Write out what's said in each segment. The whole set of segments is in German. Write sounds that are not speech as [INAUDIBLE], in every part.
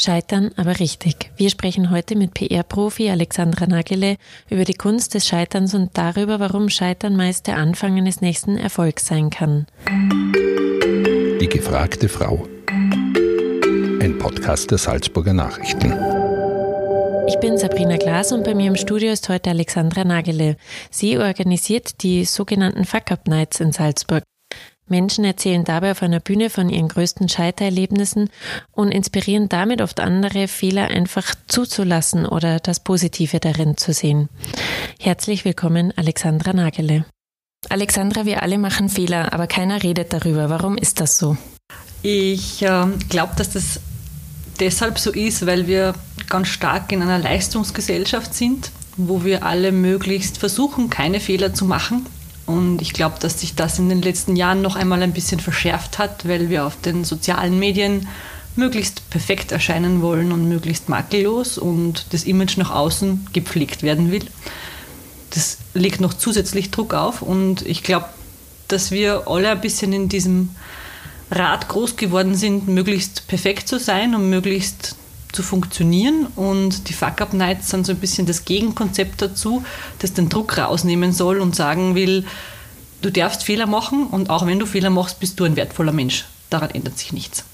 Scheitern aber richtig. Wir sprechen heute mit PR-Profi Alexandra Nagele über die Kunst des Scheiterns und darüber, warum Scheitern meist der Anfang eines nächsten Erfolgs sein kann. Die gefragte Frau. Ein Podcast der Salzburger Nachrichten. Ich bin Sabrina Glas und bei mir im Studio ist heute Alexandra Nagele. Sie organisiert die sogenannten Fuck-Up Nights in Salzburg. Menschen erzählen dabei auf einer Bühne von ihren größten Scheitererlebnissen und inspirieren damit oft andere, Fehler einfach zuzulassen oder das Positive darin zu sehen. Herzlich willkommen, Alexandra Nagele. Alexandra, wir alle machen Fehler, aber keiner redet darüber. Warum ist das so? Ich äh, glaube, dass das deshalb so ist, weil wir ganz stark in einer Leistungsgesellschaft sind, wo wir alle möglichst versuchen, keine Fehler zu machen und ich glaube, dass sich das in den letzten Jahren noch einmal ein bisschen verschärft hat, weil wir auf den sozialen Medien möglichst perfekt erscheinen wollen und möglichst makellos und das Image nach außen gepflegt werden will. Das legt noch zusätzlich Druck auf und ich glaube, dass wir alle ein bisschen in diesem Rad groß geworden sind, möglichst perfekt zu sein und möglichst zu funktionieren. Und die Fuck-Up-Nights sind so ein bisschen das Gegenkonzept dazu, das den Druck rausnehmen soll und sagen will, du darfst Fehler machen und auch wenn du Fehler machst, bist du ein wertvoller Mensch. Daran ändert sich nichts.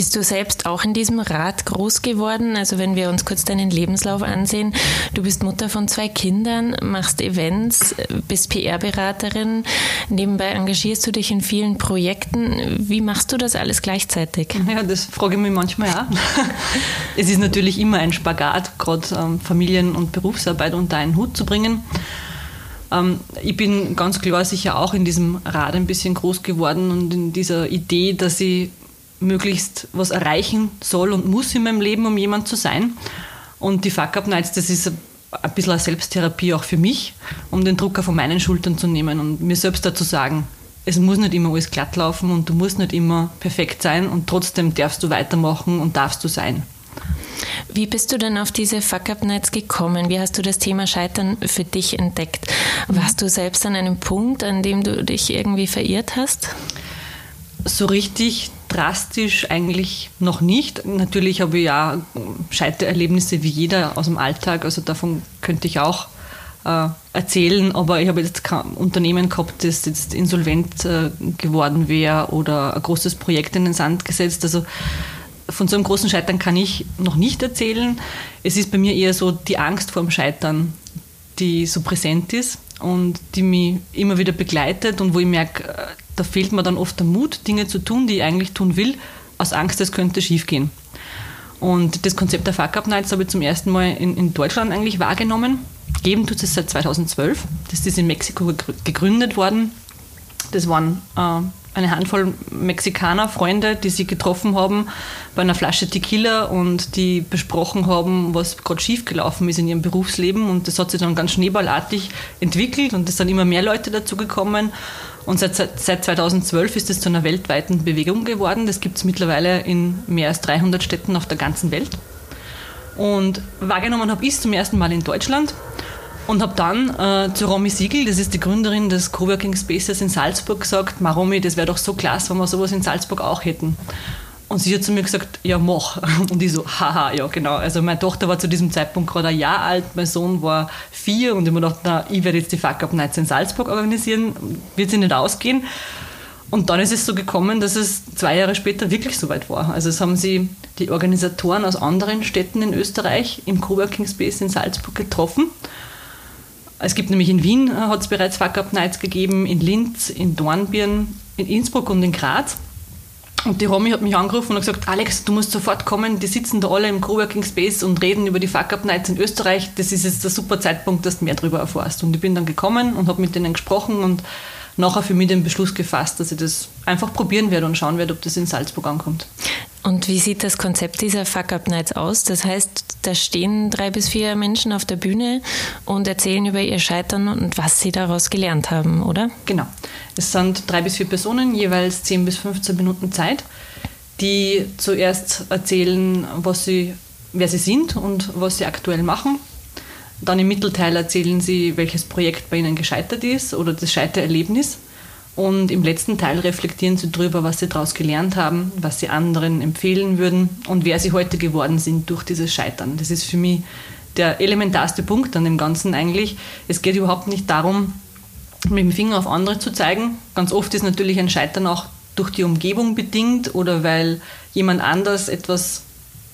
Bist du selbst auch in diesem Rad groß geworden? Also wenn wir uns kurz deinen Lebenslauf ansehen, du bist Mutter von zwei Kindern, machst Events, bist PR-Beraterin, nebenbei engagierst du dich in vielen Projekten. Wie machst du das alles gleichzeitig? Ja, das frage ich mich manchmal auch. es ist natürlich immer ein Spagat, gerade ähm, Familien- und Berufsarbeit unter einen Hut zu bringen. Ähm, ich bin ganz klar sicher auch in diesem Rad ein bisschen groß geworden und in dieser Idee, dass ich möglichst was erreichen soll und muss in meinem Leben, um jemand zu sein. Und die Fuck-Up-Nights, das ist ein bisschen eine Selbsttherapie auch für mich, um den Drucker von meinen Schultern zu nehmen und mir selbst dazu sagen, es muss nicht immer alles glatt laufen und du musst nicht immer perfekt sein und trotzdem darfst du weitermachen und darfst du sein. Wie bist du denn auf diese Fuck-Up-Nights gekommen? Wie hast du das Thema Scheitern für dich entdeckt? Warst du selbst an einem Punkt, an dem du dich irgendwie verirrt hast? So richtig drastisch eigentlich noch nicht. Natürlich habe ich ja Scheitererlebnisse wie jeder aus dem Alltag, also davon könnte ich auch äh, erzählen, aber ich habe jetzt kein Unternehmen gehabt, das jetzt insolvent äh, geworden wäre oder ein großes Projekt in den Sand gesetzt. Also von so einem großen Scheitern kann ich noch nicht erzählen. Es ist bei mir eher so die Angst vor dem Scheitern, die so präsent ist und die mich immer wieder begleitet und wo ich merke, äh, da fehlt mir dann oft der Mut, Dinge zu tun, die ich eigentlich tun will, aus Angst, es könnte schiefgehen. Und das Konzept der Fuck Up Nights habe ich zum ersten Mal in, in Deutschland eigentlich wahrgenommen. Geben tut es seit 2012. Das ist in Mexiko gegründet worden. Das waren äh, eine Handvoll Mexikaner, Freunde, die sich getroffen haben bei einer Flasche Tequila und die besprochen haben, was gerade schiefgelaufen ist in ihrem Berufsleben. Und das hat sich dann ganz schneeballartig entwickelt und es sind immer mehr Leute dazugekommen. Und seit, seit 2012 ist es zu einer weltweiten Bewegung geworden. Das gibt es mittlerweile in mehr als 300 Städten auf der ganzen Welt. Und wahrgenommen habe ich es zum ersten Mal in Deutschland und habe dann äh, zu Romy Siegel, das ist die Gründerin des Coworking Spaces in Salzburg, gesagt, Maromi, das wäre doch so klasse, wenn wir sowas in Salzburg auch hätten. Und sie hat zu mir gesagt, ja, mach. [LAUGHS] Und ich so, haha, ja, genau. Also meine Tochter war zu diesem Zeitpunkt gerade ein Jahr alt, mein Sohn war vier und ich mir gedacht, na, ich werde jetzt die Fuck Up Nights in Salzburg organisieren, wird sie nicht ausgehen. Und dann ist es so gekommen, dass es zwei Jahre später wirklich so weit war. Also es haben sie die Organisatoren aus anderen Städten in Österreich im Coworking Space in Salzburg getroffen. Es gibt nämlich in Wien, äh, hat es bereits Fuck Up Nights gegeben, in Linz, in Dornbirn, in Innsbruck und in Graz. Und die Romy hat mich angerufen und gesagt, Alex, du musst sofort kommen, die sitzen da alle im Coworking Space und reden über die Fuck-Up-Nights in Österreich. Das ist jetzt der super Zeitpunkt, dass du mehr darüber erfährst. Und ich bin dann gekommen und habe mit denen gesprochen und nachher für mich den Beschluss gefasst, dass ich das einfach probieren werde und schauen werde, ob das in Salzburg ankommt. Und wie sieht das Konzept dieser Fuck-Up-Nights aus? Das heißt, da stehen drei bis vier Menschen auf der Bühne und erzählen über ihr Scheitern und was sie daraus gelernt haben, oder? Genau. Es sind drei bis vier Personen, jeweils 10 bis 15 Minuten Zeit, die zuerst erzählen, was sie, wer sie sind und was sie aktuell machen. Dann im Mittelteil erzählen sie, welches Projekt bei ihnen gescheitert ist oder das Scheitererlebnis. Und im letzten Teil reflektieren sie darüber, was sie daraus gelernt haben, was sie anderen empfehlen würden und wer sie heute geworden sind durch dieses Scheitern. Das ist für mich der elementarste Punkt an dem Ganzen eigentlich. Es geht überhaupt nicht darum, mit dem Finger auf andere zu zeigen. Ganz oft ist natürlich ein Scheitern auch durch die Umgebung bedingt oder weil jemand anders etwas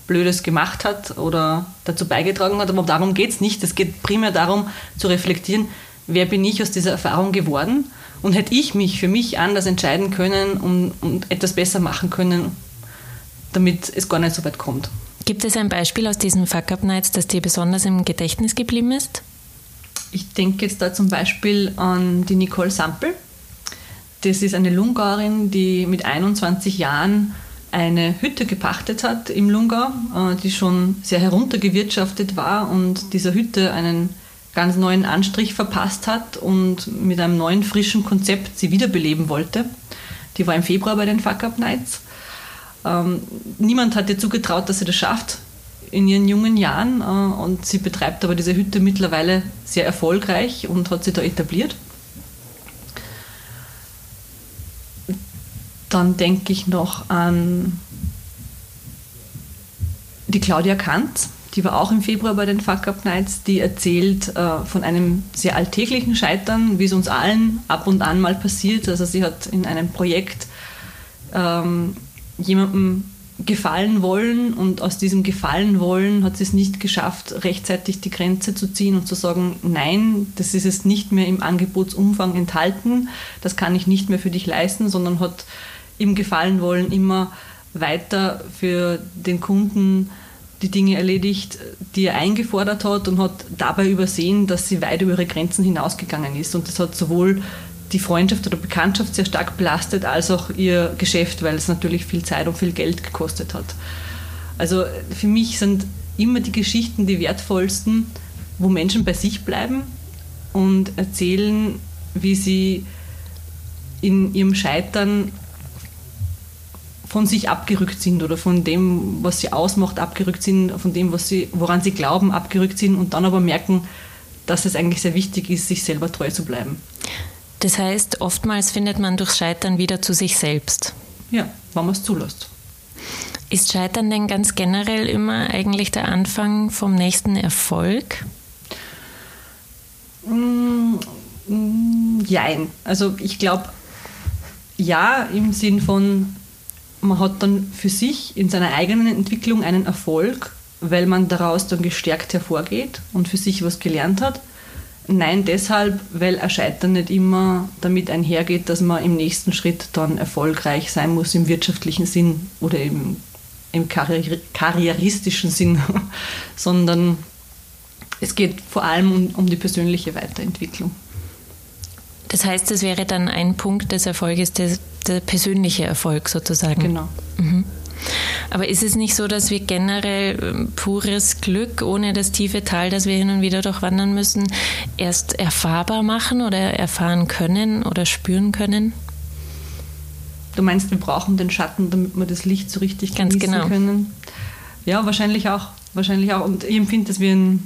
Blödes gemacht hat oder dazu beigetragen hat. Aber darum geht es nicht. Es geht primär darum zu reflektieren, wer bin ich aus dieser Erfahrung geworden und hätte ich mich für mich anders entscheiden können und, und etwas besser machen können, damit es gar nicht so weit kommt. Gibt es ein Beispiel aus diesen Fuck-Up-Nights, das dir besonders im Gedächtnis geblieben ist? Ich denke jetzt da zum Beispiel an die Nicole Sampel. Das ist eine Lungauerin, die mit 21 Jahren eine Hütte gepachtet hat im Lungau, äh, die schon sehr heruntergewirtschaftet war und dieser Hütte einen ganz neuen Anstrich verpasst hat und mit einem neuen, frischen Konzept sie wiederbeleben wollte. Die war im Februar bei den Fuck Up Nights ähm, niemand hat ihr zugetraut, dass sie das schafft in ihren jungen Jahren äh, und sie betreibt aber diese Hütte mittlerweile sehr erfolgreich und hat sie da etabliert. Dann denke ich noch an die Claudia Kant, die war auch im Februar bei den Fuck Up Nights, die erzählt äh, von einem sehr alltäglichen Scheitern, wie es uns allen ab und an mal passiert. Also sie hat in einem Projekt ähm, jemandem gefallen wollen und aus diesem gefallen wollen hat sie es nicht geschafft, rechtzeitig die Grenze zu ziehen und zu sagen, nein, das ist es nicht mehr im Angebotsumfang enthalten, das kann ich nicht mehr für dich leisten, sondern hat im gefallen wollen immer weiter für den Kunden die Dinge erledigt, die er eingefordert hat und hat dabei übersehen, dass sie weit über ihre Grenzen hinausgegangen ist. Und das hat sowohl die Freundschaft oder Bekanntschaft sehr stark belastet, als auch ihr Geschäft, weil es natürlich viel Zeit und viel Geld gekostet hat. Also für mich sind immer die Geschichten die wertvollsten, wo Menschen bei sich bleiben und erzählen, wie sie in ihrem Scheitern von sich abgerückt sind oder von dem, was sie ausmacht, abgerückt sind, von dem, was sie, woran sie glauben, abgerückt sind und dann aber merken, dass es eigentlich sehr wichtig ist, sich selber treu zu bleiben. Das heißt, oftmals findet man durch Scheitern wieder zu sich selbst. Ja, wenn man es zulässt. Ist Scheitern denn ganz generell immer eigentlich der Anfang vom nächsten Erfolg? Mm, mm, jein. Also ich glaube, ja, im Sinn von, man hat dann für sich in seiner eigenen Entwicklung einen Erfolg, weil man daraus dann gestärkt hervorgeht und für sich was gelernt hat. Nein, deshalb, weil ein Scheitern nicht immer damit einhergeht, dass man im nächsten Schritt dann erfolgreich sein muss im wirtschaftlichen Sinn oder im, im karri karrieristischen Sinn, [LAUGHS] sondern es geht vor allem um, um die persönliche Weiterentwicklung. Das heißt, es wäre dann ein Punkt des Erfolges, der, der persönliche Erfolg sozusagen. Genau. Mhm. Aber ist es nicht so, dass wir generell ähm, pures Glück ohne das tiefe Tal, das wir hin und wieder durchwandern müssen, erst erfahrbar machen oder erfahren können oder spüren können? Du meinst, wir brauchen den Schatten, damit wir das Licht so richtig Ganz genießen genau. können? Ja, wahrscheinlich auch. Wahrscheinlich auch. Und ich empfinde, dass wir in,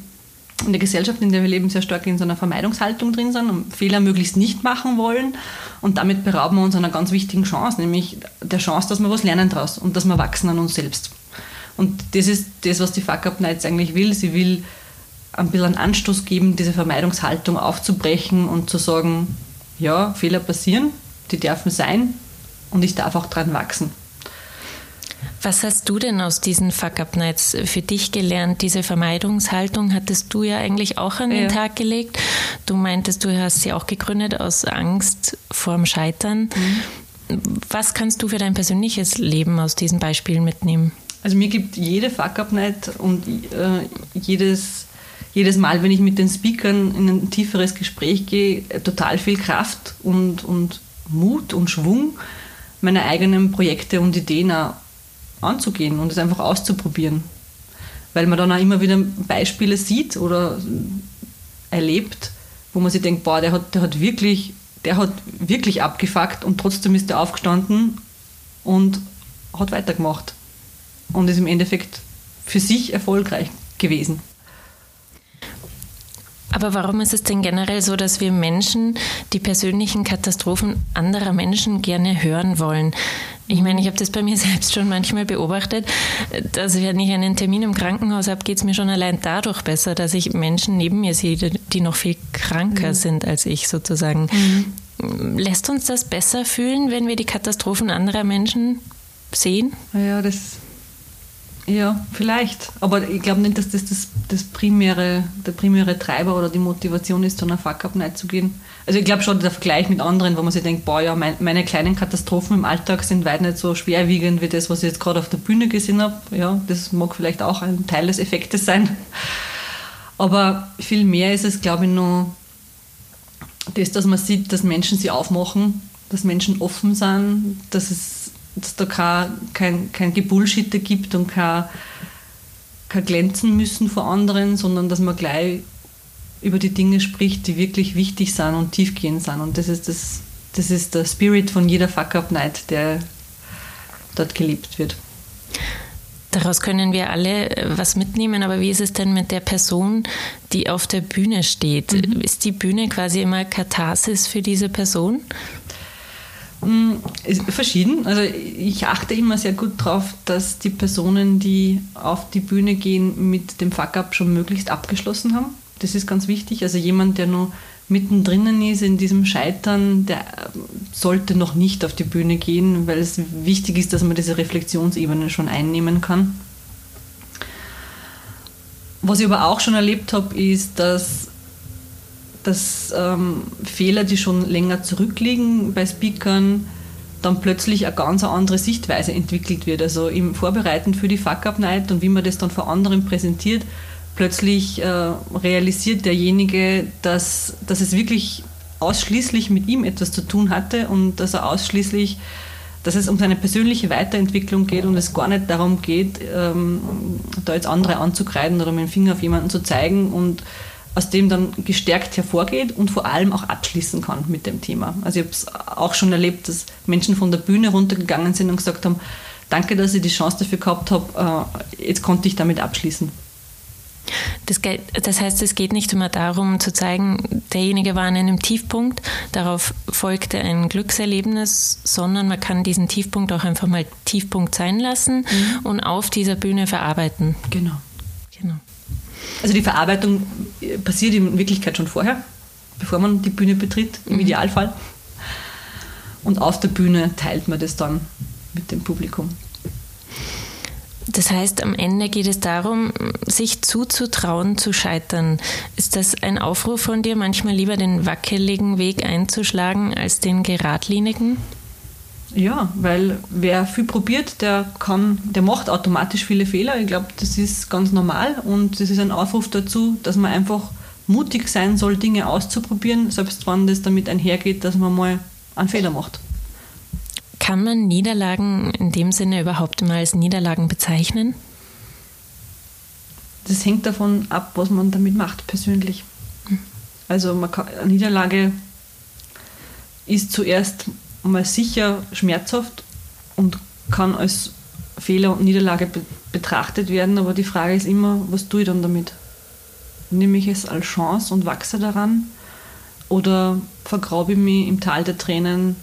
in der Gesellschaft, in der wir leben, sehr stark in so einer Vermeidungshaltung drin sind und Fehler möglichst nicht machen wollen und damit berauben wir uns einer ganz wichtigen Chance, nämlich der Chance, dass wir was lernen daraus und dass wir wachsen an uns selbst. Und das ist das, was die Fuck Up Nights eigentlich will. Sie will ein bisschen einen Anstoß geben, diese Vermeidungshaltung aufzubrechen und zu sagen, ja, Fehler passieren, die dürfen sein und ich darf auch dran wachsen. Was hast du denn aus diesen Fuck-Up-Nights für dich gelernt? Diese Vermeidungshaltung hattest du ja eigentlich auch an den ja. Tag gelegt. Du meintest, du hast sie auch gegründet aus Angst vorm Scheitern. Mhm. Was kannst du für dein persönliches Leben aus diesen Beispielen mitnehmen? Also mir gibt jede Fuck-Up-Night und äh, jedes, jedes Mal, wenn ich mit den Speakern in ein tieferes Gespräch gehe, total viel Kraft und, und Mut und Schwung, meine eigenen Projekte und Ideen anzugehen und es einfach auszuprobieren. Weil man dann auch immer wieder Beispiele sieht oder erlebt, wo man sich denkt, boah, der hat, der hat wirklich, der hat wirklich abgefuckt und trotzdem ist er aufgestanden und hat weitergemacht. Und ist im Endeffekt für sich erfolgreich gewesen. Aber warum ist es denn generell so, dass wir Menschen die persönlichen Katastrophen anderer Menschen gerne hören wollen? Ich meine, ich habe das bei mir [LAUGHS] selbst schon manchmal beobachtet, dass wenn ich einen Termin im Krankenhaus habe, geht es mir schon allein dadurch besser, dass ich Menschen neben mir sehe, die noch viel kranker mhm. sind als ich sozusagen. Mhm. Lässt uns das besser fühlen, wenn wir die Katastrophen anderer Menschen sehen? Ja, das ja, vielleicht. Aber ich glaube nicht, dass das, das das primäre, der primäre Treiber oder die Motivation ist, zu einer Fuck-Up-Night zu gehen. Also ich glaube schon, der Vergleich mit anderen, wo man sich denkt, boah, ja, mein, meine kleinen Katastrophen im Alltag sind weit nicht so schwerwiegend wie das, was ich jetzt gerade auf der Bühne gesehen habe. Ja, das mag vielleicht auch ein Teil des Effektes sein. Aber viel mehr ist es, glaube ich, nur das, dass man sieht, dass Menschen sich aufmachen, dass Menschen offen sind, dass es dass da kein, kein, kein Gebullshitter gibt und kein, kein Glänzen müssen vor anderen, sondern dass man gleich über die Dinge spricht, die wirklich wichtig sind und tiefgehend sind. Und das ist, das, das ist der Spirit von jeder Fuck-Up-Night, der dort gelebt wird. Daraus können wir alle äh, was mitnehmen, aber wie ist es denn mit der Person, die auf der Bühne steht? Mhm. Ist die Bühne quasi immer Katharsis für diese Person? Mm, verschieden. Also ich achte immer sehr gut darauf, dass die Personen, die auf die Bühne gehen, mit dem Fuck-up schon möglichst abgeschlossen haben. Das ist ganz wichtig. Also jemand, der nur mittendrin ist in diesem Scheitern, der sollte noch nicht auf die Bühne gehen, weil es wichtig ist, dass man diese Reflexionsebene schon einnehmen kann. Was ich aber auch schon erlebt habe, ist, dass dass ähm, Fehler, die schon länger zurückliegen bei Speakern, dann plötzlich eine ganz andere Sichtweise entwickelt wird. Also im Vorbereiten für die Fuck-Up-Night und wie man das dann vor anderen präsentiert, plötzlich äh, realisiert derjenige, dass, dass es wirklich ausschließlich mit ihm etwas zu tun hatte und dass er ausschließlich, dass es um seine persönliche Weiterentwicklung geht und es gar nicht darum geht, ähm, da jetzt andere anzukreiden oder mit dem Finger auf jemanden zu zeigen und aus dem dann gestärkt hervorgeht und vor allem auch abschließen kann mit dem Thema. Also ich habe es auch schon erlebt, dass Menschen von der Bühne runtergegangen sind und gesagt haben, danke, dass ich die Chance dafür gehabt habe, äh, jetzt konnte ich damit abschließen. Das, das, heißt, es geht nicht immer darum zu zeigen, derjenige war an einem Tiefpunkt, darauf folgte ein Glückserlebnis, sondern man kann diesen Tiefpunkt auch einfach mal Tiefpunkt sein lassen mhm. und auf dieser Bühne verarbeiten. Genau. genau. Also die Verarbeitung passiert in Wirklichkeit schon vorher, bevor man die Bühne betritt, im mhm. Idealfall. Und auf der Bühne teilt man das dann mit dem Publikum. Das heißt, am Ende geht es darum, sich zuzutrauen, zu scheitern. Ist das ein Aufruf von dir, manchmal lieber den wackeligen Weg einzuschlagen als den geradlinigen? Ja, weil wer viel probiert, der kann, der macht automatisch viele Fehler. Ich glaube, das ist ganz normal und das ist ein Aufruf dazu, dass man einfach mutig sein soll, Dinge auszuprobieren, selbst wenn das damit einhergeht, dass man mal einen Fehler macht. Kann man Niederlagen in dem Sinne überhaupt mal als Niederlagen bezeichnen? Das hängt davon ab, was man damit macht, persönlich. Hm. Also man kann, eine Niederlage ist zuerst mal sicher schmerzhaft und kann als Fehler und Niederlage be betrachtet werden, aber die Frage ist immer, was tue ich dann damit? Nehme ich es als Chance und wachse daran oder vergrabe ich mich im Tal der Tränen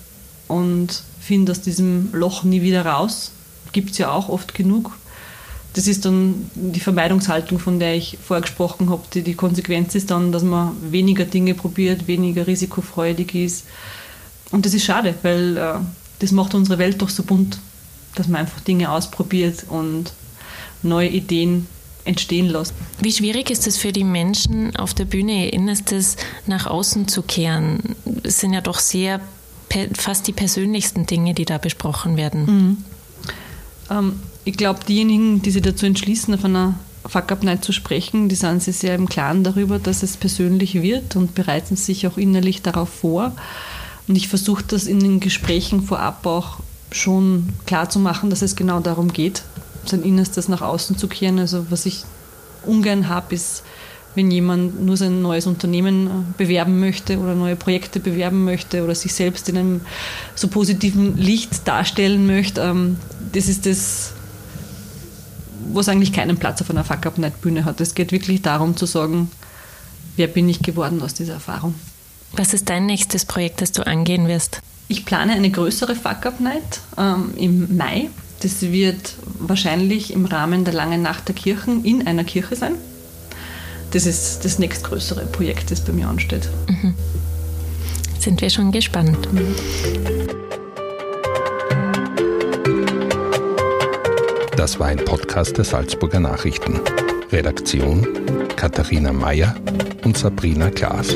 und finde aus diesem Loch nie wieder raus? Gibt es ja auch oft genug. Das ist dann die Vermeidungshaltung, von der ich vorher gesprochen habe. Die, die Konsequenz ist dann, dass man weniger Dinge probiert, weniger risikofreudig ist, und das ist schade, weil äh, das macht unsere Welt doch so bunt, dass man einfach Dinge ausprobiert und neue Ideen entstehen lässt. Wie schwierig ist es für die Menschen auf der Bühne, Innerstes nach außen zu kehren? Es sind ja doch sehr fast die persönlichsten Dinge, die da besprochen werden. Mhm. Ähm, ich glaube, diejenigen, die sich dazu entschließen, auf einer Fuck-Up-Night zu sprechen, die sind sich sehr im Klaren darüber, dass es persönlich wird und bereiten sich auch innerlich darauf vor. Und ich versuche das in den Gesprächen vorab auch schon klar zu machen, dass es genau darum geht, sein Innerstes nach außen zu kehren. Also was ich ungern habe, ist, wenn jemand nur sein neues Unternehmen äh, bewerben möchte oder neue Projekte bewerben möchte oder sich selbst in einem so positiven Licht darstellen möchte. Ähm, das ist das, was eigentlich keinen Platz auf einer Fuck-Up-Night-Bühne hat. Es geht wirklich darum zu sagen, wer bin ich geworden aus dieser Erfahrung. Was ist dein nächstes Projekt, das du angehen wirst? Ich plane eine größere Fuck-Up-Night ähm, im Mai. Das wird wahrscheinlich im Rahmen der Langen Nacht der Kirchen in einer Kirche sein. Das ist das nächstgrößere Projekt, das bei mir ansteht. Mhm. Sind wir schon gespannt. Mhm. Das war ein Podcast der Salzburger Nachrichten. Redaktion Katharina Mayer und Sabrina Klaas.